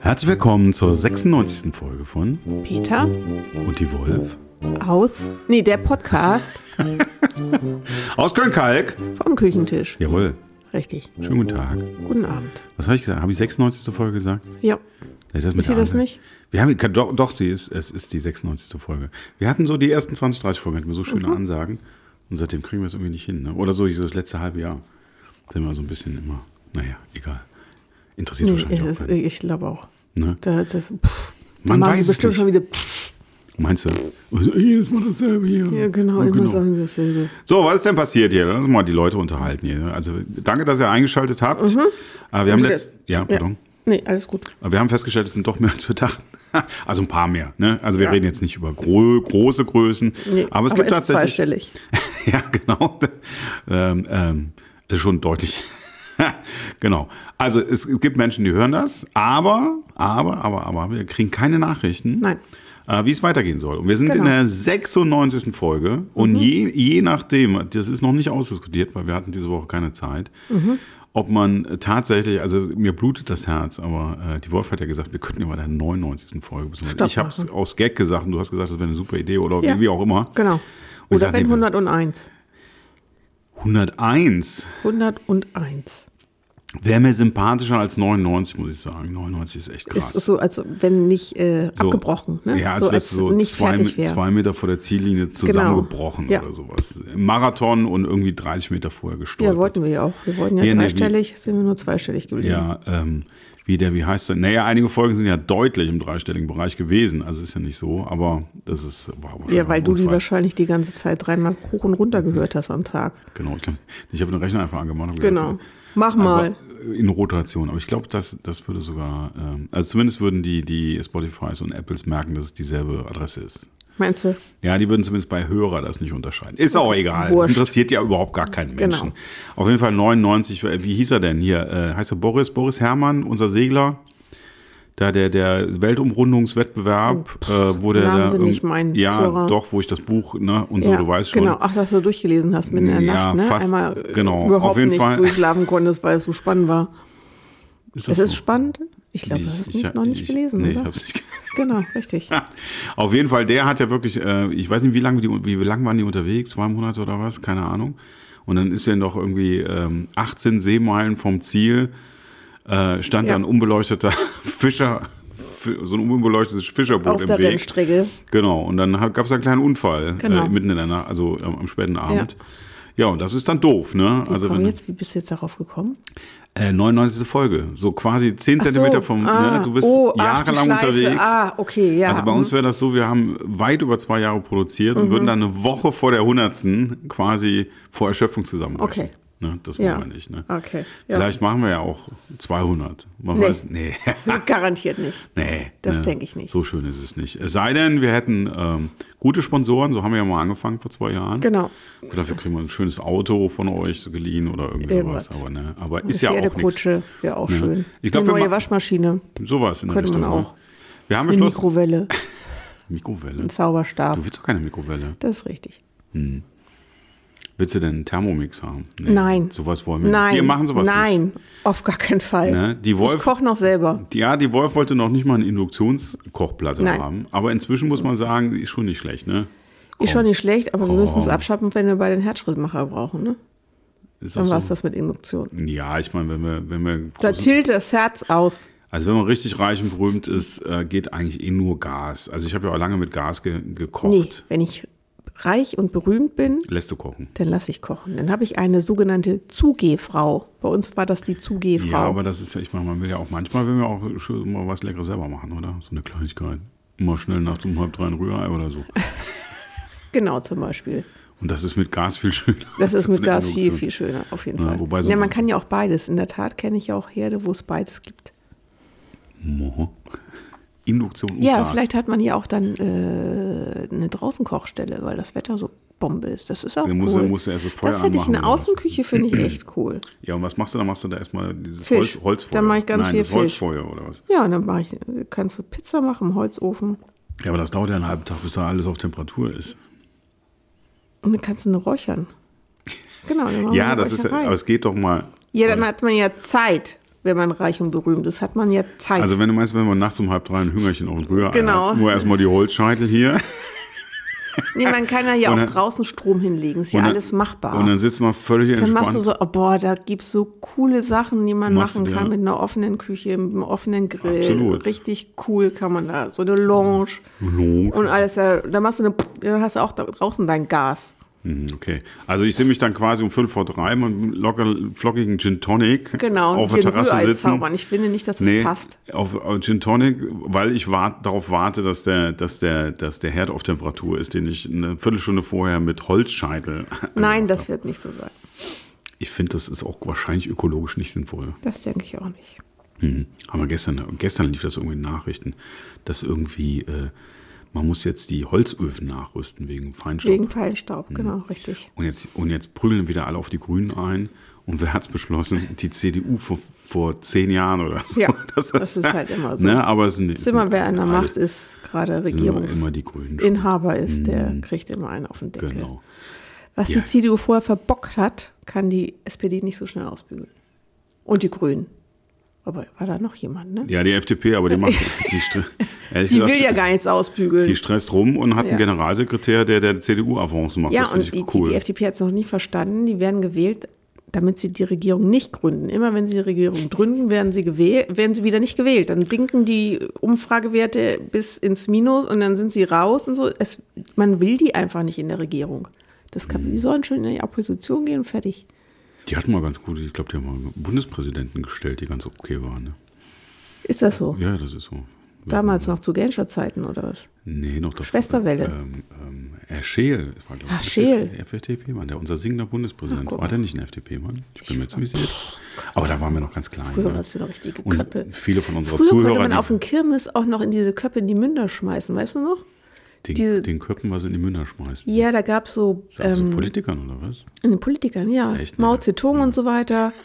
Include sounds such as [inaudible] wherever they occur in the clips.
Herzlich willkommen zur 96. Folge von Peter Und die Wolf aus, nee, der Podcast [laughs] aus Köln-Kalk. vom Küchentisch. Jawohl, Richtig. schönen guten Tag. Guten Abend. Was habe ich gesagt? Habe ich 96. Folge gesagt? Ja. Das Ist sie der das nicht? Wir haben, doch, doch, sie ist, es ist die 96. Folge. Wir hatten so die ersten 20, 30 Folgen, hatten wir so schöne Mhm. Ansagen. Und seitdem kriegen wir es irgendwie nicht hin. Ne? Oder so das letzte halbe Jahr. Sind wir so ein bisschen immer, naja, egal. Interessiert Nee, wahrscheinlich auch ich, keinen. ich glaube auch. Ne? Da, das, pff, Man weiß bestimmt nicht. schon wieder. Pff, Meinst du? Also, jedes Mal dasselbe hier. ja, genau, Ja, immer sagen wir dasselbe. So, was ist denn passiert hier? Lass uns mal die Leute unterhalten hier. Also, danke, dass ihr eingeschaltet habt. Äh, wir haben letzt, ja, pardon. Nee, alles gut. Aber wir haben festgestellt, es sind doch mehr als wir dachten. [laughs] Also ein paar mehr. Ne? Also wir reden jetzt nicht über gro große Größen, Nee, aber es gibt ist tatsächlich. zweistellig. [laughs] ja, genau. ähm, ähm, ist schon deutlich. [laughs] genau. Also es, es gibt Menschen, die hören das, aber, aber, aber, aber wir kriegen keine Nachrichten. Nein. Äh, wie es weitergehen soll. Und wir sind Genau. Mhm. in der 96. Folge und je, je nachdem, das ist noch nicht ausdiskutiert, weil wir hatten diese Woche keine Zeit, Mhm. ob man tatsächlich, also mir blutet das Herz, aber äh, die Wolf hat ja gesagt, wir könnten ja bei der 99. Folge besuchen. Stopp Ich habe es aus Gag gesagt und du hast gesagt, das wäre eine super Idee oder Ja. wie auch immer. Genau. Und Oder wenn nee, 101. 101 101. wäre mir sympathischer als 99, muss ich sagen. 99 ist echt krass. Ist so, als wenn nicht äh, So. abgebrochen. Ne? Ja, als so, wärst als du so nicht zwei, fertig wäre. zwei Meter vor der Ziellinie zusammengebrochen Ja. oder sowas. Im Marathon und irgendwie 30 Meter vorher gestolpert. Ja, wollten wir ja auch. Wir wollten ja, Ja, nee, dreistellig, sind wir nur zweistellig geblieben. Ja, ähm, wie der, wie heißt der? Naja, einige Folgen sind ja deutlich im dreistelligen Bereich gewesen. Also ist ja nicht so, aber das ist war wahrscheinlich Ja, weil du die wahrscheinlich die ganze Zeit dreimal hoch und runter gehört hast am Tag. Genau, ich, ich habe den Rechner einfach angemacht. und Genau. gesagt, Mach mal. Einfach in Rotation. Aber ich glaube, das, das würde sogar, ähm, also zumindest würden die, die Spotifys und Apples merken, dass es dieselbe Adresse ist. Meinst du? Ja, die würden zumindest bei Hörer das nicht unterscheiden. Ist auch egal. Wurscht. Das interessiert ja überhaupt gar keinen Genau. Menschen. Auf jeden Fall 99, wie hieß er denn hier? Äh, heißt er Boris? Boris Herrmann, unser Segler? Da der, der Weltumrundungswettbewerb, äh, wo der da irgend- nicht mein Ja, Terrain. doch, wo ich das Buch, ne, und so, du weißt schon. Genau, ach, dass du durchgelesen hast mit der Ja, Nacht, ne? fast, Einmal äh, genau. überhaupt Auf jeden nicht Fall. durchschlafen konntest, weil es so spannend war. Ist Es das ist so? spannend. Ich glaube, du hast es Ich- nicht, ich- noch nicht ich- gelesen, Nee, oder? ich hab's nicht [laughs] Genau, richtig. Auf jeden Fall, der hat ja wirklich, äh, ich weiß nicht, wie lange die, wie lang waren die unterwegs, zwei Monate oder was, keine Ahnung. Und dann ist er noch irgendwie ähm, 18 Seemeilen vom Ziel, äh, stand Ja. da ein unbeleuchteter [laughs] Fischer, fi- so ein unbeleuchtetes Fischerboot Auf im der Weg. Rennstrecke. Genau, und dann gab es einen kleinen Unfall Genau. äh, mitten in der Nacht, also ähm, am späten Abend. Ja. und das ist dann doof, ne? Wie, also wenn, jetzt, wie bist du jetzt darauf gekommen? äh, 99. Folge, so quasi 10 Ach so, Zentimeter vom, ah, ne? du bist oh, jahrelang unterwegs. Ah, okay, ja. Also bei uns wäre das so, wir haben weit über zwei Jahre produziert Mhm. und würden dann eine Woche vor der hundertsten quasi vor Erschöpfung zusammenbrechen. Okay. Ne, das Ja. wollen wir nicht. Ne? Okay, ja. Vielleicht machen wir ja auch 200. Man Nee. weiß, nee. [laughs] Garantiert nicht. nee. Das ne. denke ich nicht. So schön ist es nicht. Es sei denn, wir hätten ähm, gute Sponsoren, so haben wir ja mal angefangen vor zwei Jahren. Genau. Und dafür kriegen wir ein schönes Auto von euch geliehen oder irgendwie Irgendwas. sowas. Aber, ne, aber ist ja auch nichts. Pferdekutsche wäre auch Ja. schön. Ich glaub, Eine neue ma- Waschmaschine, Sowas in der Könnte man Richtung. ne? auch. Wir haben eine beschlossen. Mikrowelle, [laughs] Mikrowelle. ein Zauberstab. Du willst doch keine Mikrowelle. Das ist richtig. Willst du denn einen Thermomix haben? Nee, Nein. Sowas wollen wir Nein. nicht. Wir machen sowas Nein, auf gar keinen Fall. Ne? Die Wolf- ich koche noch selber. nicht. Ja, die Wolf wollte noch nicht mal eine Induktionskochplatte Nein. haben. Aber inzwischen muss man sagen, ist schon nicht schlecht. Ne? Ist schon nicht schlecht, aber wir müssen es Komm. abschaffen, wenn wir bei den Herzschrittmacher brauchen. Ne? Ist Dann das war es das mit Induktion. Ja, ich meine, wenn wir, wenn wir Da tilt das Herz aus. also wenn man richtig reich und berühmt ist, äh, geht eigentlich eh nur Gas. Also ich habe ja auch lange mit Gas ge gekocht. Nee, wenn ich reich und berühmt bin, Lässt du kochen. dann lasse ich kochen. Dann habe ich eine sogenannte Zugehfrau. Bei uns war das die Zugehfrau. Ja, aber das ist ja, ich meine, man will ja auch, manchmal will man auch mal was Leckeres selber machen, oder? So eine Kleinigkeit. Mal schnell nachts um halb drei ein Rührei oder so. [laughs] genau, zum Beispiel. Und das ist mit Gas viel schöner. Das ist [laughs] mit Gas viel, viel schöner, auf jeden Ja, Fall. wobei so- ja, man kann ja auch beides. In der Tat kenne ich ja auch Herde, wo es beides gibt. Moho. Induktion und Ja, Gas. vielleicht hat man ja auch dann äh, eine Draußenkochstelle, weil das Wetter so Bombe ist. Das ist auch Dann cool. er- muss er erst das Feuer das hätte ich, eine? Außenküche finde ich [clears throat] echt cool. Ja, und was machst du? Dann machst du da erstmal dieses Fisch. Holz, Holzfeuer. Dann mach ich ganz Nein, viel das Fisch. Holzfeuer oder was? Ja, und dann mache ich, kannst du Pizza machen im Holzofen. Ja, aber das dauert ja einen halben Tag, bis da alles auf Temperatur ist. Und dann kannst du nur räuchern. [laughs] Genau. dann Ja, das ist, aber es geht doch mal. Ja, dann hat man ja Zeit, wenn man reich und berühmt ist, hat man ja Zeit. Also wenn du meinst, wenn man nachts um halb drei ein Hüngerchen auf den Rührei Genau. hat, nur erstmal die Holzscheitel hier. [laughs] nee, man kann ja, ja Und auch dann- draußen Strom hinlegen, ist ja dann- alles machbar. Und dann sitzt man völlig dann entspannt. machst du so, oh, boah, da gibt's so coole Sachen, die man Machst machen kann mit einer offenen Küche, mit einem offenen Grill. Absolut. Richtig cool kann man da, so eine Lounge Lounge. und alles. Da, da machst du eine, dann hast du auch da draußen dein Gas. Mhm, Okay. Also ich sehe mich dann quasi um fünf vor drei mit einem locker flockigen Gin Tonic Genau, auf der Terrasse Rührei sitzen. zaubern. Ich finde nicht, dass das Nee, passt. auf, auf Gin Tonic, weil ich wart, darauf warte, dass der, dass, der, dass der Herd auf Temperatur ist, den ich eine Viertelstunde vorher mit Holzscheitel. [laughs] Nein, das wird nicht so sein. Ich finde, das ist auch wahrscheinlich ökologisch nicht sinnvoll. Das denke ich auch nicht. Mhm. Haben wir gestern, gestern lief das irgendwie in Nachrichten, dass irgendwie, äh, man muss jetzt die Holzöfen nachrüsten wegen Feinstaub. Wegen Feinstaub, genau, richtig. Und jetzt, und jetzt prügeln wieder alle auf die Grünen ein. Und wer hat es beschlossen? Die CDU vor, vor zehn Jahren oder so. Ja, [laughs] das ist halt immer so. Ne, aber es Es ist immer, wer an der Macht ist, gerade Regierungsinhaber immer die Grünen. ist, der kriegt immer einen auf den Deckel. Genau. Was Ja. die CDU vorher verbockt hat, kann die SPD nicht so schnell ausbügeln. Und die Grünen. Aber war da noch jemand, ne? Ja, die FDP, aber die [laughs] macht die, ehrlich Die gesagt, will ja gar nichts ausbügeln. die stresst rum und hat Ja. einen Generalsekretär, der der CDU-Avancen macht. Ja, das und finde die, ich cool. die FDP hat es noch nie verstanden. Die werden gewählt, damit sie die Regierung nicht gründen. Immer wenn sie die Regierung gründen, werden sie gewählt, werden sie wieder nicht gewählt. Dann sinken die Umfragewerte bis ins Minus und dann sind sie raus und so. Es, man will die einfach nicht in der Regierung. Das kann, Die sollen schon in die Opposition gehen und fertig. die hatten mal ganz gut, ich glaube, die haben mal Bundespräsidenten gestellt, die ganz okay waren. Ne? Ist das so? Ja, das ist so. Damals noch zu Genscher Zeiten oder was? Nee, noch das. Schwesterwelle. Ähm, ähm, Herr Scheel. Das war, glaub Ach, ich, Scheel. FDP-Mann, der unser singender Bundespräsident. Ach, war der nicht ein FDP-Mann? Ich bin mir ziemlich sicher. Aber da waren wir noch ganz klein. Früher ne? war das eine richtige Und Köppe. viele von unserer Früher konnte Zuhörer, man die, auf dem Kirmes auch noch in diese Köppe in die Münder schmeißen, weißt du noch? den, diese- den Köppen was in die Münder schmeißen. Ja, da gab es so das so ähm, Politikern oder was? in den Politikern, ja. Echt, ne? Mao Zedong und so weiter. [laughs]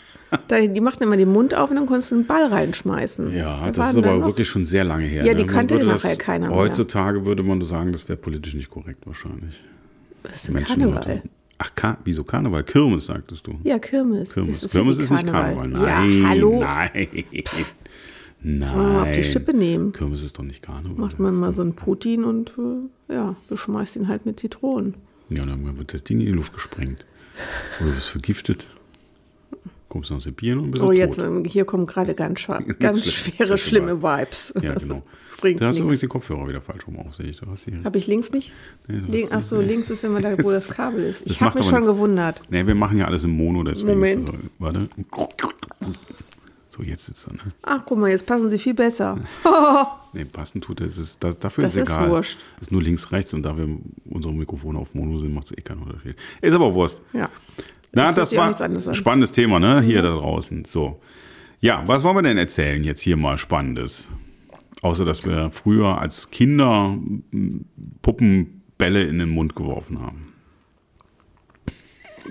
Die machten immer den Mund auf und dann konntest du einen Ball reinschmeißen. Ja, Da das ist aber wirklich schon sehr lange her. Ja, die ne? Kannte nachher keiner mehr. Heutzutage würde man sagen, das wäre politisch nicht korrekt wahrscheinlich. Das ist ein Menschen Karneval. heute- Ach, Ka wieso Karneval? Kirmes, sagtest du. Ja, Kirmes. Kirmes. Das Kirmes ist nicht Karneval. Nein, Ja, hallo. nein. Nein. Mal auf die Schippe nehmen. Kirmes ist doch nicht Karneval. Macht man mal so einen Putin und äh, ja, beschmeißt ihn halt mit Zitronen. Ja, dann wird das Ding in die Luft gesprengt. Oder du wirst vergiftet. Kommst nach Sibirien und bist Oh, jetzt, ähm, hier kommen gerade ganz, [laughs] ganz schwere, Schlimm. schlimme Vibes. Ja, genau. [laughs] Bringt da hast du übrigens die Kopfhörer wieder falsch rum auf, sehe ich. Du Habe ich links nicht? Nee, du Link, ach so, nicht. links ist immer da, wo das [laughs] Kabel ist. Ich habe mich schon nichts. gewundert. nee, wir machen ja alles im Mono, deswegen Moment. ist das so. Warte. So, jetzt sitzt er, ne? Ach, guck mal, jetzt passen sie viel besser. Nee, passen tut er. Das, dafür Das ist ist egal. wurscht. Das ist nur links, rechts und da wir unsere Mikrofone auf Mono sind, macht es eh keinen Unterschied. Ist aber Wurst. ja. Na, Das das, war. Mhm. spannendes Thema, ne? Hier da draußen. So. Ja, was wollen wir denn erzählen jetzt hier mal Spannendes? Außer, dass wir früher als Kinder m, Puppenbälle in den Mund geworfen haben.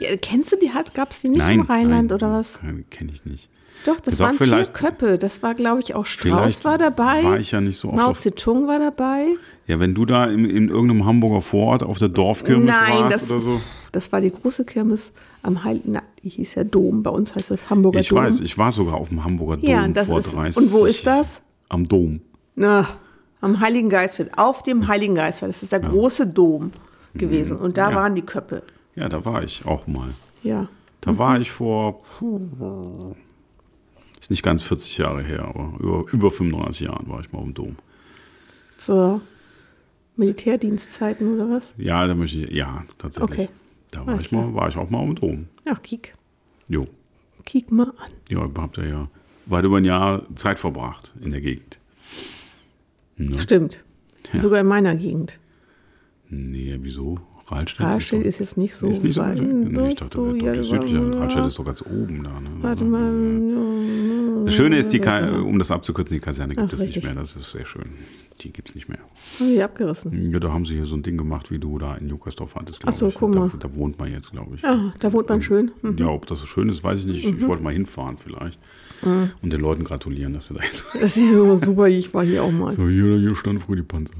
ja. Kennst du die? Gab es die nicht im Rheinland oder was? Kenne ich nicht. Doch, das Doch, waren vier Köppe. Das war, glaube ich, auch Strauß war dabei. war ich ja nicht so oft Mao Zedong war dabei. Ja, wenn du da in, in irgendeinem Hamburger Vorort auf der Dorfkirmes Nein, warst das, oder so. das war die große Kirmes am Heiligen, na, die hieß ja Dom. Bei uns heißt das Hamburger Ich Dom. weiß, ich war sogar auf dem Hamburger Dom Ja, das vor ist- 30 und wo ist das? Am Dom. Na, am Heiligen Geistfeld, auf dem Heiligen Geistfeld. Das ist der große Dom gewesen. Und da Ja. waren die Köppe. Ja, da war ich auch mal. Ja. Da war ich vor, ist nicht ganz 40 Jahre her, aber über, über 35 Jahren war ich mal im Dom. Zur Militärdienstzeiten oder was? Ja, da möchte ich, ja, tatsächlich. Okay. Da war Alles ich, mal, war ich auch mal im Dom. Ach, kiek. Jo. Kiek mal an. Ja, habt ihr ja weit über ein Jahr Zeit verbracht in der Gegend. Ne? Stimmt. Sogar in meiner Gegend. Nee, wieso? Rahlstedt Rahlstedt doch- ist jetzt nicht so ist nicht so weit. Nee, ich dachte, so, ja, südlicher. ja. Rahlstedt ist doch ganz oben da. Ne? Warte mal. Das Schöne ist, die Ka um das abzukürzen, die Kaserne gibt es nicht mehr. Das ist sehr schön. Die gibt es nicht mehr. Haben die abgerissen. Ja, da haben sie hier so ein Ding gemacht, wie du da in Jukersdorf hattest, Ach so, ich. guck mal. Da, da wohnt man jetzt, glaube ich. Ah, da wohnt man schön. Mhm. Ja, ob das so schön ist, weiß ich nicht. Ich wollte mal hinfahren vielleicht. Und den Leuten gratulieren, dass sie da jetzt. Das ist ja super, ich war hier auch mal. So, hier, hier stand früh die Panzer.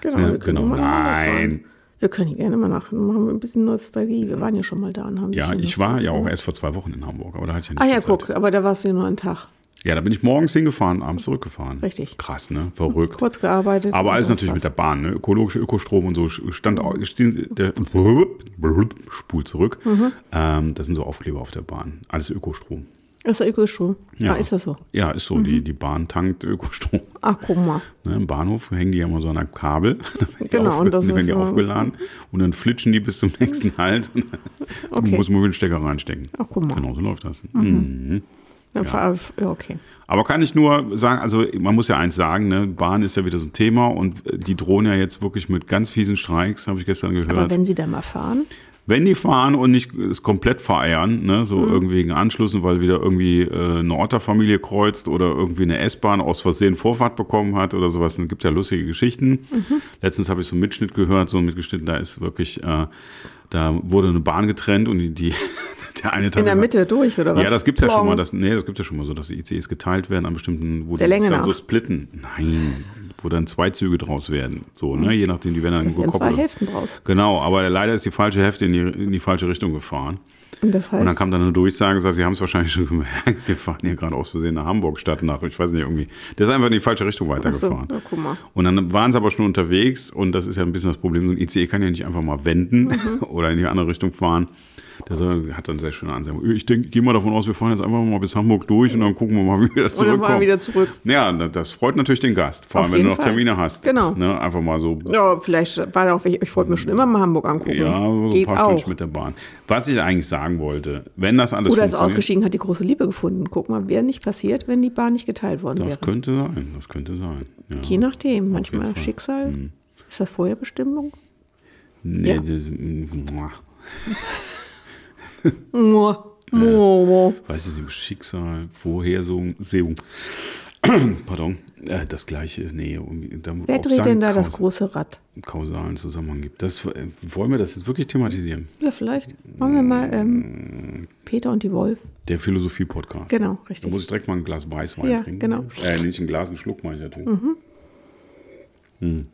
Genau, Ja, genau. Nein. Wir können hier gerne mal nach, machen wir ein bisschen Nostalgie. Wir waren ja schon mal da und haben Ja, ich war ja auch Nostalgie. erst vor zwei Wochen in Hamburg, aber da hatte ich ja nicht Ah ja, guck, aber da warst du ja nur einen Tag. Ja, da bin ich morgens hingefahren, abends zurückgefahren. Richtig. Krass, ne? Verrückt. Kurz gearbeitet. Aber alles natürlich mit war's. der Bahn, ne? Ökologische Ökostrom und so stand au- stehen, der spul zurück. Mhm. Ähm, das sind so Aufkleber auf der Bahn. Alles Ökostrom. Das ist Ökostrom. Ja. Ah, ist das so? Ja, ist so. Mhm. Die, die Bahn tankt Ökostrom. Ach, guck mal. Ne, Im Bahnhof hängen die ja immer so an einem Kabel. [laughs] Genau, auf- und das werden die so- aufgeladen und dann flitschen die bis zum nächsten [laughs] Halt. [laughs] Und dann Okay. muss man mit den Stecker reinstecken. Ach, guck mal. Genau, so läuft das. Mhm. Ja. ja, okay. Aber kann ich nur sagen, also man muss ja eins sagen, ne, Bahn ist ja wieder so ein Thema und die drohen ja jetzt wirklich mit ganz fiesen Streiks, habe ich gestern gehört. Aber wenn sie da mal fahren, Wenn die fahren und nicht es komplett vereiern, ne, so Mhm. irgendwie wegen Anschlüssen, weil wieder irgendwie äh, eine Otterfamilie kreuzt oder irgendwie eine S-Bahn aus Versehen Vorfahrt bekommen hat oder sowas, dann gibt ja lustige Geschichten. Mhm. Letztens habe ich so einen Mitschnitt gehört, so mitgeschnitten, da ist wirklich, äh, da wurde eine Bahn getrennt und die, die [laughs] der eine hat in der gesagt- Mitte durch, oder was? ja, das gibt's ja schon mal. Das, nee, das gibt ja schon mal so, dass die ICEs geteilt werden an bestimmten, wo Der die Länge dann so nach. splitten. Nein, wo dann zwei Züge draus werden. So, ne, je nachdem, die werden dann Da werden zwei gekoppelt. Hälften draus. Genau, aber leider ist die falsche Hälfte in die, in die falsche Richtung gefahren. Und das heißt, Und dann kam dann eine Durchsage, und sagt, sie haben es wahrscheinlich schon gemerkt, wir fahren hier gerade aus Versehen nach Hamburg statt nach, ich weiß nicht, irgendwie. Der ist einfach in die falsche Richtung Ach so, weitergefahren. ja, guck mal. Und dann waren sie aber schon unterwegs und das ist ja ein bisschen das Problem. So ein ICE kann ja nicht einfach mal wenden Mhm. [laughs] oder in die andere Richtung fahren. Der soll, hat dann sehr schöne Ansage. Ich denke, gehe mal davon aus, wir fahren jetzt einfach mal bis Hamburg durch und dann gucken wir mal, wie wir wieder zurückkommen. wir wieder zurück. ja, das- das freut natürlich den Gast, vor allem wenn du noch Fall. Termine hast. Genau. Ne, einfach mal so Ja, vielleicht war da auch, welche- ich wollte mir schon immer mal Hamburg angucken. ja, so ein Geht paar auch. Stunden mit der Bahn. Was ich eigentlich sagen wollte, wenn das alles Oder ist ausgestiegen, hat die große Liebe gefunden. Guck mal, wäre nicht passiert, wenn die Bahn nicht geteilt worden das wäre. könnte sein, das könnte sein. Ja. Je nachdem, manchmal Fall. Hm. Schicksal. Ist das Vorherbestimmung? Nee, Ja. das, [laughs] [laughs] mua. weiß ich nicht, Schicksal, Vorhersehung, Sehung. [clears throat] Pardon, äh, das gleiche, nee, da, Wer dreht da denn einen da das große Rad? kausalen Zusammenhang gibt. Das, äh, wollen wir das jetzt wirklich thematisieren? Ja, vielleicht. Machen wir mal ähm, Peter und die Wolf. Der Philosophie-Podcast. Genau, Da richtig. muss ich direkt mal ein Glas Weißwein Ja, trinken. genau. Äh, nicht ein Glas, ein Schluck meine ich ja tun. Hm.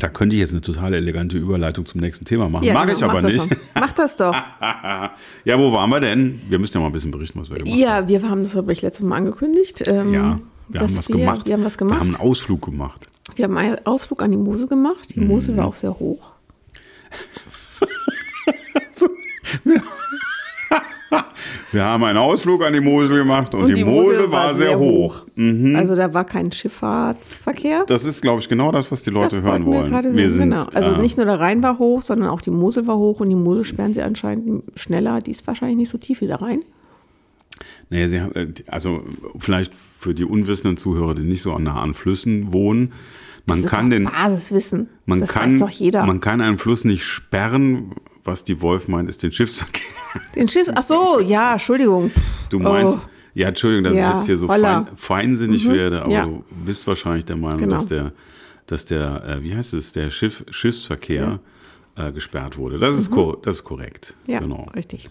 Da könnte ich jetzt eine total elegante Überleitung zum nächsten Thema machen. Ja, Mag genau, ich aber nicht. doch. Mach das doch. [laughs] ja, wo waren wir denn? Wir müssen ja mal ein bisschen berichten, was wir gemacht haben. Ja, wir haben das, glaube ich, letztes Mal angekündigt. Ähm, Ja, wir haben was wir, gemacht. Wir haben was Wir haben gemacht. einen Ausflug gemacht. Wir haben einen Ausflug an die Mosel gemacht. Die Mosel war auch sehr hoch. Wir haben einen Ausflug an die Mosel gemacht und, die, Mosel, war sehr hoch. Mhm. Also da war kein Schifffahrtsverkehr. Das ist, glaube ich, genau das, was die Leute hören wollten wir wollen. wir hören, sind, genau. Also äh, nicht nur der Rhein war hoch, sondern auch die Mosel war hoch und die Mosel sperren sie anscheinend schneller. Die ist wahrscheinlich nicht so tief wie der Rhein. Nee, sie haben, äh, also vielleicht für die unwissenden Zuhörer, die nicht so nah an Flüssen wohnen, man Das kann ist den, Basiswissen. man das kann, weiß doch jeder. man kann einen Fluss nicht sperren. Was die Wolf meint, ist den Schiffsverkehr. Den Schiffs. Ach so, ja, Entschuldigung. Du meinst, Oh. ja, Entschuldigung, dass Ja, ich jetzt hier so fein, feinsinnig werde, aber ja. du bist wahrscheinlich der Meinung, Genau. dass der, dass der, äh, wie heißt es, der Schiff, Schiffsverkehr äh, gesperrt wurde. Das ist, kor das ist korrekt. Mhm. Ja, Genau. richtig.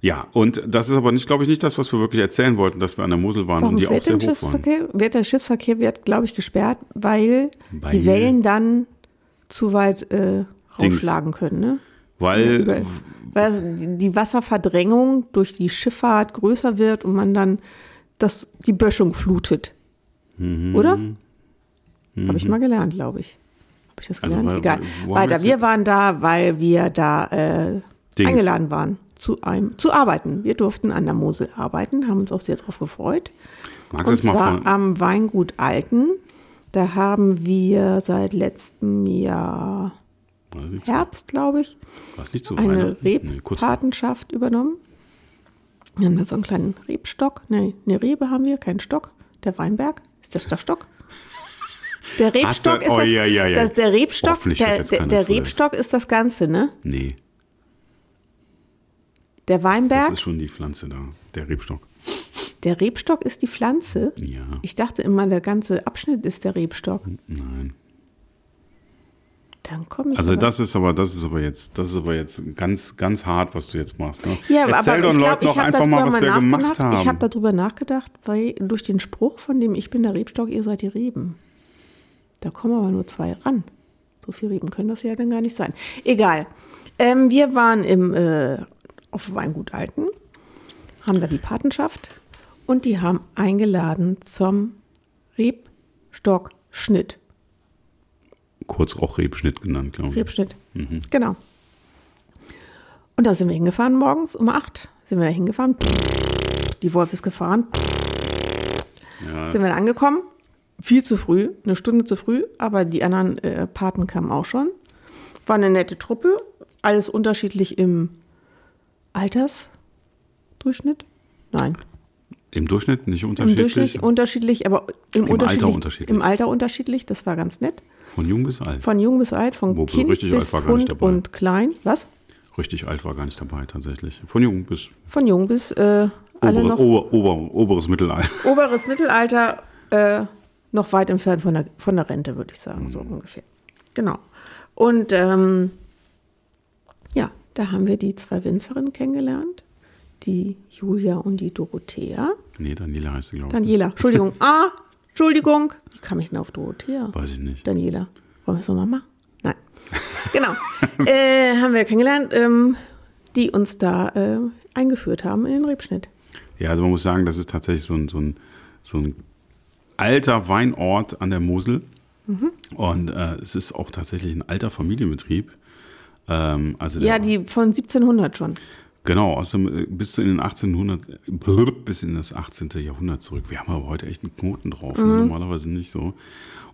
Ja, und das ist aber nicht, glaube ich, nicht das, was wir wirklich erzählen wollten, dass wir an der Mosel waren Warum und die auch sehr der hoch waren. Schiffsverkehr? Wird der Schiffsverkehr wird, glaube ich, gesperrt, weil, Weil- die Wellen dann zu weit äh, Dings. rausschlagen können. Ne? Weil, weil die- Wasserverdrängung durch die Schifffahrt größer wird und man dann das, die Böschung flutet. Mhm. Oder? Habe ich mal gelernt, glaube ich. Habe ich das Also, gelernt? weil- Egal. Weiter. Wir waren da, weil wir da äh, eingeladen waren zu einem zu arbeiten. Wir durften an der Mosel arbeiten, haben uns auch sehr darauf gefreut. magst Und zwar am Weingut Alten. Da haben wir seit letztem Jahr Herbst, glaube ich, war es nicht so eine Weihnachten? Nee, Rebpatenschaft übernommen. Wir haben da so einen kleinen Rebstock. Nee, eine Rebe haben wir, keinen Stock. Der Weinberg, ist das der Stock? Der Rebstock ist oh, das, ja, ja, ja. das der Rebstock, der, der, der. Rebstock ist das Ganze, ne? Nee, Der das Weinberg, ist schon die Pflanze da, der Rebstock. Der Rebstock ist die Pflanze. Ja. Ich dachte immer, der ganze Abschnitt ist der Rebstock. Nein. Dann komme ich. Also aber- das ist aber, das ist aber jetzt, das ist aber jetzt ganz, ganz hart, was du jetzt machst. Ne? Ja, Erzähl aber doch ich glaub, Leuten doch einfach mal, was wir gemacht haben. Ich habe darüber nachgedacht, weil durch den Spruch von dem Ich bin der Rebstock, ihr seid die Reben. Da kommen aber nur zwei ran. So viele Reben können das ja dann gar nicht sein. Egal. Ähm, wir waren im, äh, auf Weingut Alten, haben da die Patenschaft und die haben eingeladen zum Rebstockschnitt. Kurz auch Rebschnitt genannt, glaube ich. Rebschnitt. Genau. Und da sind wir hingefahren morgens um acht. Sind wir da hingefahren. Die Wolf ist gefahren. Ja, Sind wir da angekommen. Viel zu früh, eine Stunde zu früh, aber die anderen äh, Paten kamen auch schon. War eine nette Truppe, alles unterschiedlich im Altersdurchschnitt. Nein, Im Durchschnitt nicht im unterschiedlich. Durchschnitt unterschiedlich, aber im, Im Alter unterschiedlich, unterschiedlich. Im Alter unterschiedlich, das war ganz nett. Von jung bis alt. Von jung bis alt, von Wo Kind richtig alt bis war gar nicht Hund dabei. und klein. Was? Richtig alt war gar nicht dabei, tatsächlich. Von jung bis Von jung bis äh, alle obere, noch ober, ober, oberes Mittelalter. [laughs] oberes Mittelalter, äh, noch weit entfernt von der, von der Rente, würde ich sagen, so ungefähr. Genau. Und ähm, ja, da haben wir die zwei Winzerinnen kennengelernt, die Julia und die Dorothea. Nee, Daniela heißt sie, glaube ich. Daniela, Entschuldigung, [laughs] ah, Entschuldigung, wie kam ich denn auf Dorothea? Weiß ich nicht. Daniela. Wollen wir es nochmal machen? Nein. [laughs] Genau. äh, haben wir kennengelernt, ähm, die uns da äh, eingeführt haben in den Rebschnitt. Ja, also man muss sagen, das ist tatsächlich so ein, so ein, so ein alter Weinort an der Mosel. Mhm. Und äh, es ist auch tatsächlich ein alter Familienbetrieb. Ähm, also Ja, die von 1700 schon. Genau, aus dem, äh, bis zu in den 1800, brr, bis in das 18. Jahrhundert zurück. Wir haben aber heute echt einen Knoten drauf, ne? normalerweise nicht so.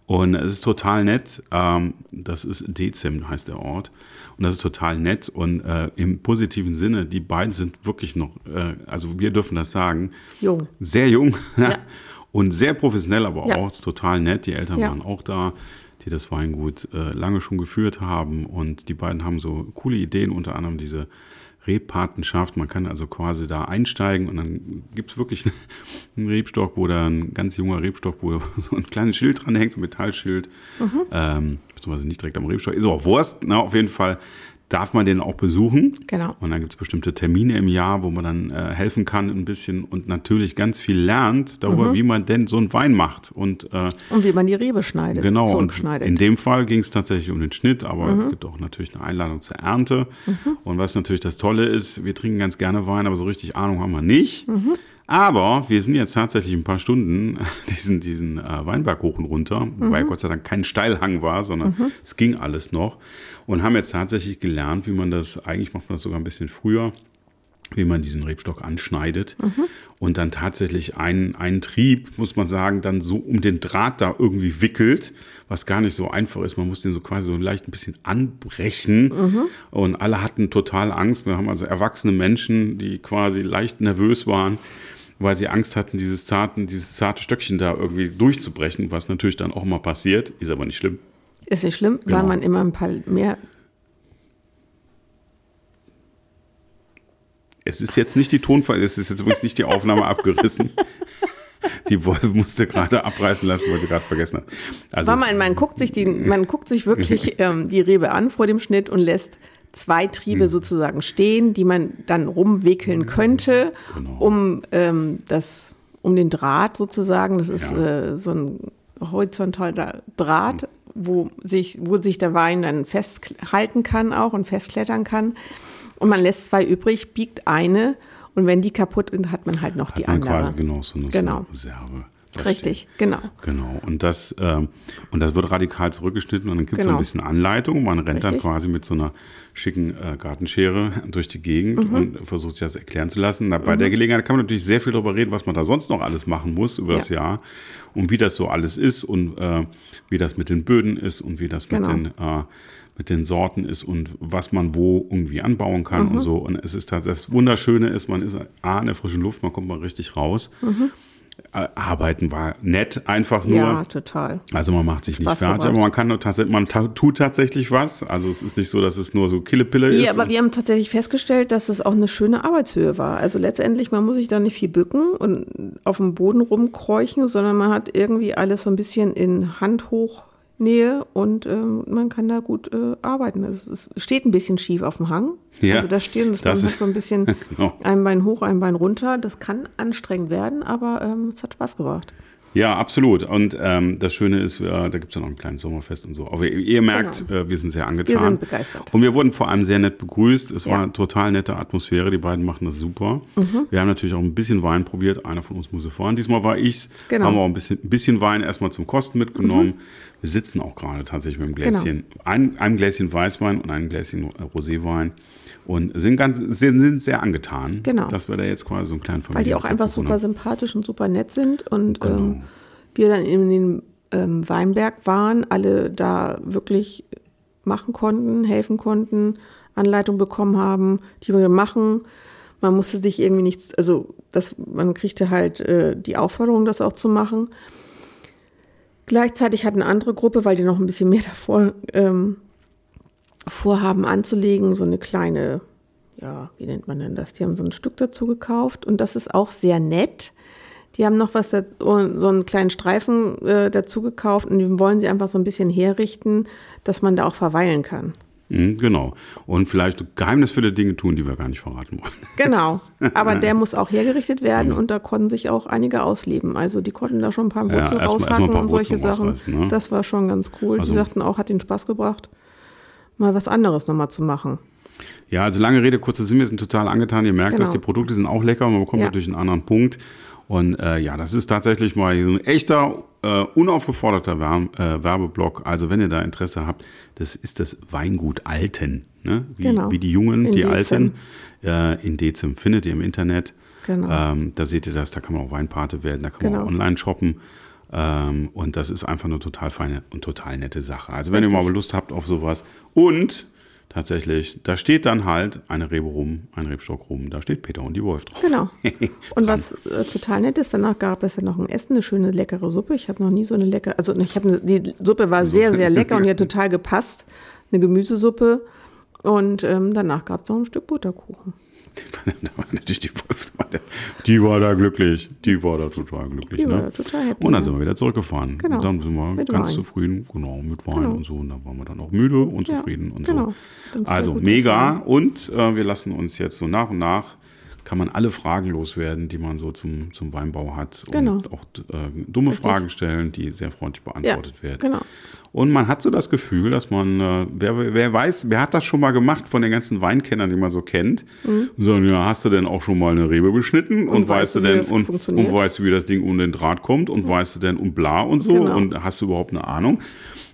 Und es ist total nett. Ähm, das ist Dezem, heißt der Ort. Und das ist total nett. Und äh, im positiven Sinne, die beiden sind wirklich noch, äh, also wir dürfen das sagen, Jung. sehr jung [laughs] Ja. und sehr professionell, aber Ja. auch total nett. Die Eltern Ja. waren auch da, die das Weingut äh, lange schon geführt haben. Und die beiden haben so coole Ideen, unter anderem diese Rebpatenschaft. Man kann also quasi da einsteigen und dann gibt es wirklich [laughs] einen Rebstock, wo da ein ganz junger Rebstock, wo [laughs] so ein kleines Schild dran hängt, so ein Metallschild, ähm, beziehungsweise nicht direkt am Rebstock, ist auch Wurst, na, auf jeden Fall darf man den auch besuchen. Genau. Und dann gibt es bestimmte Termine im Jahr, wo man dann äh, helfen kann ein bisschen und natürlich ganz viel lernt darüber, wie man denn so einen Wein macht. Und äh, Und wie man die Rebe schneidet. genau, und in dem Fall ging es tatsächlich um den Schnitt, aber es gibt auch natürlich eine Einladung zur Ernte. Und was natürlich das Tolle ist, wir trinken ganz gerne Wein, aber so richtig Ahnung haben wir nicht. Aber wir sind jetzt tatsächlich ein paar Stunden [laughs] diesen, diesen äh, Weinberg hoch und runter, wobei Gott sei Dank kein Steilhang war, sondern es ging alles noch. Und haben jetzt tatsächlich gelernt, wie man das, eigentlich macht man das sogar ein bisschen früher, wie man diesen Rebstock anschneidet und dann tatsächlich einen, einen Trieb, muss man sagen, dann so um den Draht da irgendwie wickelt, was gar nicht so einfach ist. Man muss den so quasi so leicht ein bisschen anbrechen und alle hatten total Angst. Wir haben also erwachsene Menschen, die quasi leicht nervös waren, weil sie Angst hatten, dieses, zarten, dieses zarte Stöckchen da irgendwie durchzubrechen, was natürlich dann auch mal passiert, ist aber nicht schlimm. Ist nicht schlimm, Genau. weil man immer ein paar mehr. Es ist jetzt nicht die Tonfall, es ist jetzt übrigens nicht die Aufnahme abgerissen. [laughs] Die Wolf musste gerade abreißen lassen, weil sie gerade vergessen hat. Also man, man guckt sich die, man guckt sich wirklich [laughs] ähm, die Rebe an vor dem Schnitt und lässt zwei Triebe Hm. sozusagen stehen, die man dann rumwickeln könnte, Genau. um ähm, das, um den Draht sozusagen. Das ist Ja. äh, so ein horizontaler Draht, wo sich, wo sich der Wein dann festhalten kann auch und festklettern kann. Und man lässt zwei übrig, biegt eine und wenn die kaputt ist, hat man halt noch die hat man andere. quasi genau so eine, Genau. Reserve. Richtig, genau. Genau. Und das, ähm, und das wird radikal zurückgeschnitten und dann gibt es so Genau. ein bisschen Anleitung. Man rennt dann Richtig. quasi mit so einer schicken äh, Gartenschere [laughs] durch die Gegend Mhm. und versucht sich das erklären zu lassen. Na, bei der Gelegenheit kann man natürlich sehr viel darüber reden, was man da sonst noch alles machen muss über das Ja. Jahr und wie das so alles ist und äh, wie das mit den Böden ist und wie das mit Genau. den äh, mit den Sorten ist und was man wo irgendwie anbauen kann Mhm. und so. Und es ist das Wunderschöne ist, man ist A in der frischen Luft, man kommt mal richtig raus. Mhm. Äh, Arbeiten war nett, einfach nur. Ja, total. Also man macht sich nicht Spaß fertig, aber man kann nur tatsächlich, man ta tut tatsächlich was. Also es ist nicht so, dass es nur so Killepille ist. Ja, aber wir haben tatsächlich festgestellt, dass es auch eine schöne Arbeitshöhe war. Also letztendlich, man muss sich da nicht viel bücken und auf dem Boden rumkräuchen, sondern man hat irgendwie alles so ein bisschen in Handhochnähe und ähm, man kann da gut äh, arbeiten. Also es steht ein bisschen schief auf dem Hang. Ja, also das Stehen, das, das hat so ein bisschen [laughs] Genau. ein Bein hoch, ein Bein runter. Das kann anstrengend werden, aber ähm, es hat Spaß gebracht. Ja, absolut. Und ähm, das Schöne ist, äh, da gibt es ja noch ein kleines Sommerfest und so. Aber ihr, ihr merkt, äh, wir sind sehr angetan. Genau. Wir sind begeistert. Und wir wurden vor allem sehr nett begrüßt. Es war Ja. Mhm. eine total nette Atmosphäre. Die beiden machen das super. Wir haben natürlich auch ein bisschen Wein probiert. Einer von uns musste fahren. Diesmal war ich's. Genau. Mhm. Haben wir auch ein bisschen, ein bisschen Wein erstmal zum Kosten mitgenommen. Wir sitzen auch gerade tatsächlich mit einem Genau. Gläschen, ein, einem Gläschen Weißwein und einem Gläschen Roséwein. Und sind, ganz, sind, sind sehr angetan, Genau. dass wir da jetzt quasi so einen kleinen Weil die auch einfach super haben. sympathisch und super nett sind und Genau. ähm, wir dann in den ähm, Weinberg waren, alle da wirklich machen konnten, helfen konnten, Anleitung bekommen haben, die wir machen. Man musste sich irgendwie nichts, also das, man kriegte halt äh, die Aufforderung, das auch zu machen. Gleichzeitig hat eine andere Gruppe, weil die noch ein bisschen mehr [laughs] davor ähm, vorhaben anzulegen, so eine kleine, ja, wie nennt man denn das? Die haben so ein Stück dazu gekauft und das ist auch sehr nett. Die haben noch was, da, so einen kleinen Streifen äh, dazu gekauft und den wollen sie einfach so ein bisschen herrichten, dass man da auch verweilen kann. Mhm, genau. Und vielleicht geheimnisvolle Dinge tun, die wir gar nicht verraten wollen. [laughs] Genau, aber der muss auch hergerichtet werden und da konnten sich auch einige ausleben. Also die konnten da schon ein paar Ja, Wurzeln ein raushacken und solche Sachen. ne? Das war schon ganz cool. Also- die sagten auch, hat ihnen Spaß gebracht, mal was anderes nochmal zu machen. Ja, also lange Rede, kurzer Sinn, wir sind total angetan. Ihr merkt, Genau. dass die Produkte sind auch lecker, man bekommt Ja. natürlich einen anderen Punkt. Und äh, ja, das ist tatsächlich mal so ein echter, äh, unaufgeforderter Werb äh, Werbeblock. Also wenn ihr da Interesse habt, das ist das Weingut Alten. Ne? Wie, Genau. wie die Jungen, In die Dezim. Alten äh, in Dezim. Findet ihr im Internet. Genau. Ähm, da seht ihr das, da kann man auch Weinpate werden, da kann man Genau. auch online shoppen. Ähm, und das ist einfach eine total feine und total nette Sache. Also wenn ihr Richtig. mal Lust habt auf sowas. Und tatsächlich, da steht dann halt eine Rebe rum, ein Rebstock rum, da steht Peter und die Wolf drauf. Genau. [laughs] Und was äh, total nett ist, danach gab es ja noch ein Essen, eine schöne leckere Suppe. Ich habe noch nie so eine leckere, also ich habe die Suppe war sehr, sehr lecker und die hat [laughs] total gepasst. Eine Gemüsesuppe. Und ähm, danach gab es noch ein Stück Butterkuchen. Da war natürlich die Wolf, die war da glücklich, die war da total glücklich. Die war ne? da total happy, Und dann ja. sind wir wieder zurückgefahren. Genau. Und dann sind wir Mit ganz Wein. zufrieden, genau, mit Wein Genau. und so. Und dann waren wir dann auch müde und Ja, zufrieden und genau. so. Sehr Also mega. gefallen. Und äh, wir lassen uns jetzt so nach und nach kann man alle Fragen loswerden, die man so zum, zum Weinbau hat. Genau. Und auch äh, dumme Richtig. Fragen stellen, die sehr freundlich beantwortet werden. genau. Und man hat so das Gefühl, dass man, äh, wer, wer weiß, wer hat das schon mal gemacht von den ganzen Weinkennern, die man so kennt? Mhm. Und sagen, ja, hast du denn auch schon mal eine Rebe beschnitten? Und, weißt du wie denn, das und, und weißt du, wie das Ding um den Draht kommt? Und weißt du denn, und bla und so? Genau. Und hast du überhaupt eine Ahnung?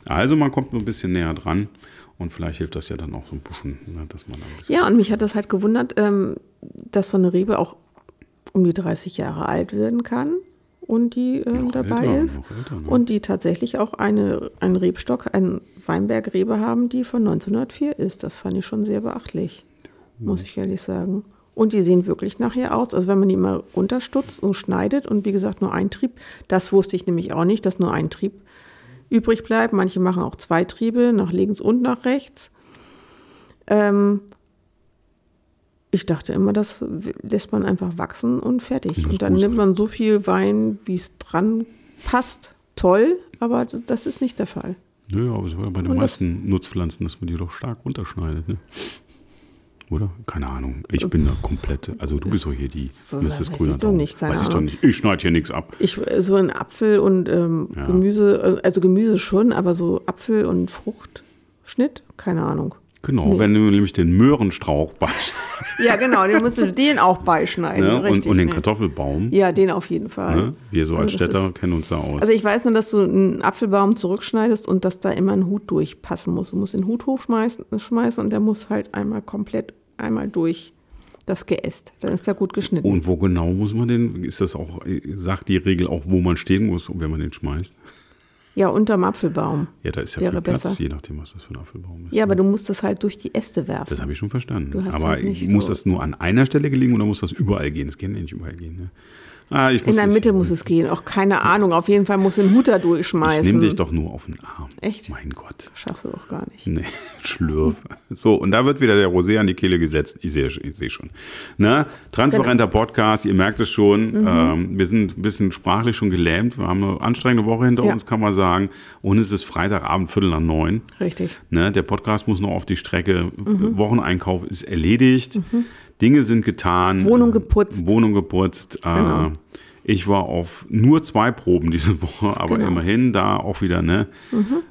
Also man kommt nur ein bisschen näher dran. Und vielleicht hilft das ja dann auch so ein bisschen, ne, dass man. Ja, und mich hat das halt gewundert, ähm, dass so eine Rebe auch um die 30 Jahre alt werden kann und die Noch dabei älter, ist. älter, ne? Und die tatsächlich auch eine, einen Rebstock, einen Weinbergrebe haben, die von 1904 ist. Das fand ich schon sehr beachtlich, muss ich ehrlich sagen. Und die sehen wirklich nachher aus, also wenn man die mal runterstutzt und schneidet und wie gesagt nur ein Trieb, das wusste ich nämlich auch nicht, dass nur ein Trieb übrig bleibt. Manche machen auch zwei Triebe, nach links und nach rechts. Ähm, ich dachte immer, das lässt man einfach wachsen und fertig. Und dann nimmt man so viel Wein, wie es dran passt. Toll, aber das ist nicht der Fall. Nö, aber es war ja bei den Und meisten Nutzpflanzen, dass man die doch stark runterschneidet, ne? Oder? Keine Ahnung. Ich bin da komplett. Also du bist doch hier die Weiß Mrs. ich Grüner. doch Daumen. nicht, keine Weiß ich doch Ahnung. nicht. Ich schneide hier nichts ab. Ich, so ein Apfel und ähm, Ja. Gemüse, äh, also Gemüse schon, aber so Apfel und Fruchtschnitt, keine Ahnung. Genau, Nee. wenn du nämlich den Möhrenstrauch beischneidest [laughs] Ja, genau, den musst du den auch beischneiden. ne? und, richtig, und den ne. Kartoffelbaum. Ja, den auf jeden Fall. Ne? Wir so als Also Städter kennen uns da aus. Also ich weiß nur, dass du einen Apfelbaum zurückschneidest und dass da immer ein Hut durchpassen muss. Du musst den Hut hochschmeißen schmeißen und der muss halt einmal komplett einmal durch das Geäst. Dann ist der gut geschnitten. und wo genau muss man den? Ist das auch, sagt die Regel auch, wo man stehen muss, wenn man den schmeißt? Ja, unterm Apfelbaum. Ja, da ist ja Wäre viel Platz, besser. je nachdem, was das für ein Apfelbaum ist. Ja, aber ne? du musst das halt durch die Äste werfen. Das habe ich schon verstanden. Aber halt muss so- das nur an einer Stelle gelingen oder muss das überall gehen? Das kann ja nicht überall gehen. Ne? Ah, In der Mitte muss es gehen. Auch keine Ahnung. Auf jeden Fall muss ein Huter durchschmeißen. Ich nehme dich doch nur auf den Arm. Echt? Mein Gott. Schaffst du doch gar nicht. Nee, [laughs] Schlürf. So, und da wird wieder der Rosé an die Kehle gesetzt. Ich sehe, ich sehe schon. Ne? Transparenter Genau. Podcast, ihr merkt es schon. Mhm. Ähm, wir sind ein bisschen sprachlich schon gelähmt. Wir haben eine anstrengende Woche hinter Ja. uns, kann man sagen. Und es ist Freitagabend, Viertel nach neun. Richtig. Ne? Der Podcast muss noch auf die Strecke. Wocheneinkauf ist erledigt. Dinge sind getan. Wohnung geputzt. Wohnung geputzt. Genau. Äh, ich war auf nur zwei Proben diese [laughs] Woche, aber Genau. immerhin da auch wieder, ne,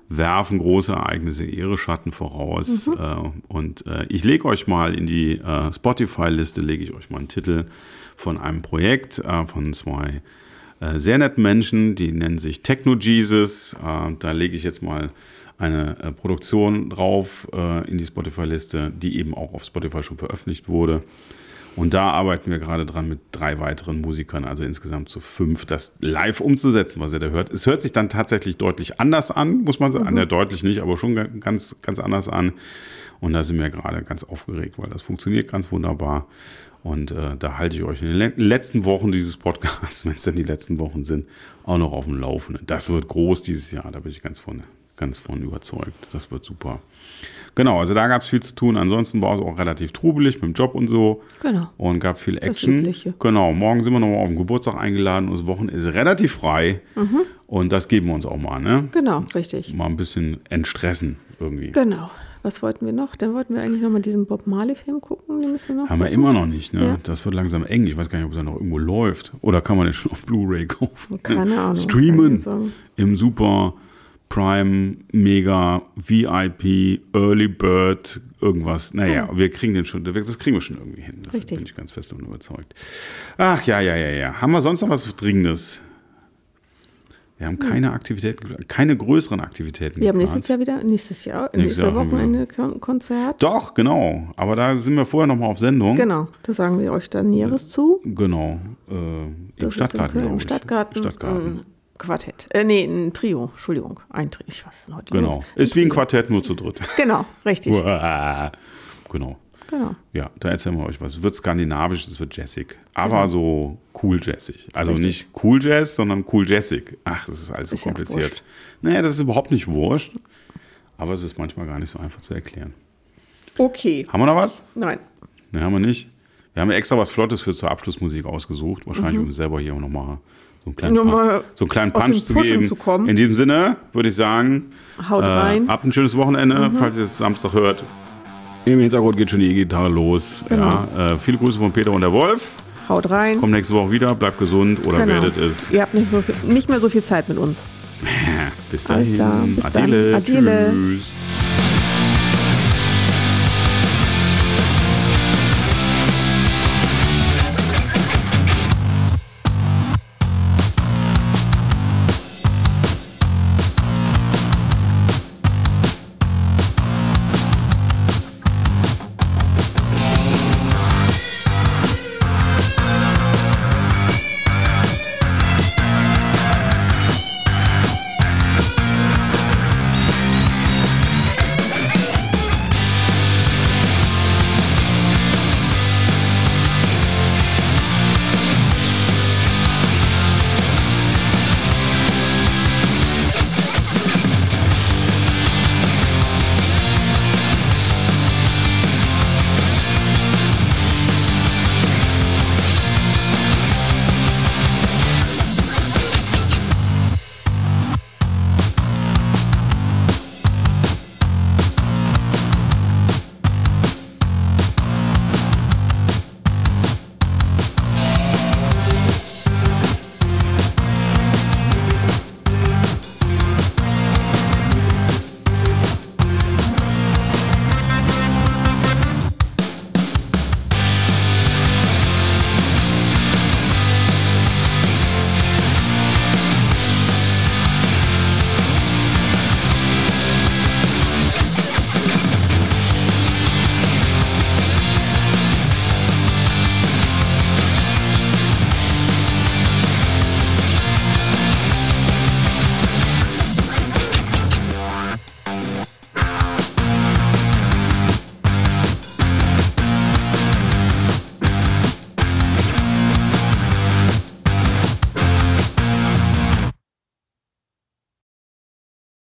werfen große Ereignisse ihre Schatten voraus. Äh, und äh, ich lege euch mal in die äh, Spotify-Liste, lege ich euch mal einen Titel von einem Projekt äh, von zwei äh, sehr netten Menschen, die nennen sich Techno Jesus. Da lege ich jetzt mal eine äh, Produktion drauf äh, in die Spotify-Liste, die eben auch auf Spotify schon veröffentlicht wurde. Und da arbeiten wir gerade dran mit drei weiteren Musikern, also insgesamt zu fünf, das live umzusetzen, was ihr da hört. Es hört sich dann tatsächlich deutlich anders an, muss man sagen. Ja, deutlich nicht, aber schon ga- ganz, ganz anders an. Und da sind wir gerade ganz aufgeregt, weil das funktioniert ganz wunderbar. Und äh, da halte ich euch in den le- letzten Wochen dieses Podcasts, [laughs] wenn es denn die letzten Wochen sind, auch noch auf dem Laufenden. Das wird groß dieses Jahr, da bin ich ganz von, ganz von überzeugt. Das wird super. Genau, also da gab es viel zu tun. Ansonsten war es auch relativ trubelig mit dem Job und so. Genau. Und gab viel Action. Genau, morgen sind wir nochmal auf den Geburtstag eingeladen. und Das Wochenende ist relativ frei. Und das geben wir uns auch mal, ne? Genau, richtig. Mal ein bisschen entstressen irgendwie. Genau. Was wollten wir noch? Dann wollten wir eigentlich noch mal diesen Bob Marley-Film gucken. Den müssen wir noch. Haben wir immer noch nicht, ne? Ja. Das wird langsam eng. Ich weiß gar nicht, ob es da noch irgendwo läuft. Oder kann man den schon auf Blu-ray kaufen? Keine Ahnung, Streamen im Super Prime, Mega, VIP, Early Bird, irgendwas. Naja, wir kriegen den schon, das kriegen wir schon irgendwie hin. Das Richtig. bin ich ganz fest und überzeugt. Ach ja, ja, ja, ja. Haben wir sonst noch was Dringendes? Wir haben keine Aktivitäten, keine größeren Aktivitäten. Wir haben geplant. nächstes Jahr wieder, nächstes Jahr, Nächstes Jahr Wochenende Kon Konzert. Doch, genau. Aber da sind wir vorher noch mal auf Sendung. Genau, da sagen wir euch dann Näheres zu. Genau. Äh, Im Stadtgarten, Im. Stadtgarten. Stadtgarten. Quartett. Äh, nee, ein Trio. Entschuldigung. Ein Trio. Ich weiß nicht heute Genau. los. Ist wie ein Trio. Quartett, nur zu dritt. [laughs] Genau, richtig. genau. Genau. Ja, da erzählen wir euch was. Es wird skandinavisch, es wird jazzig. Aber so cool jazzig. Also Richtig. nicht cool Jazz, sondern cool jazzig. Ach, das ist alles so Ist ja kompliziert. wurscht. naja, das ist überhaupt nicht wurscht. Aber es ist manchmal gar nicht so einfach zu erklären. Okay. Haben wir noch was? Nein. Ne, haben wir nicht. Wir haben extra was Flottes für zur Abschlussmusik ausgesucht. Wahrscheinlich, Mhm. um selber hier nochmal so einen kleinen, Punch, so einen kleinen Punch zu geben. zu kommen. In diesem Sinne würde ich sagen, Haut äh, rein. Mhm. habt ein schönes Wochenende, falls ihr es Samstag hört. Im Hintergrund geht schon die E-Gitarre los. Genau. Ja, äh, viele Grüße von Peter und der Wolf. Haut rein. Kommt nächste Woche wieder, bleibt gesund oder Genau. werdet es. Ihr habt nicht, so viel, nicht mehr so viel Zeit mit uns. Bis dahin. Alles klar, bis dann. Adele. Adele. Tschüss.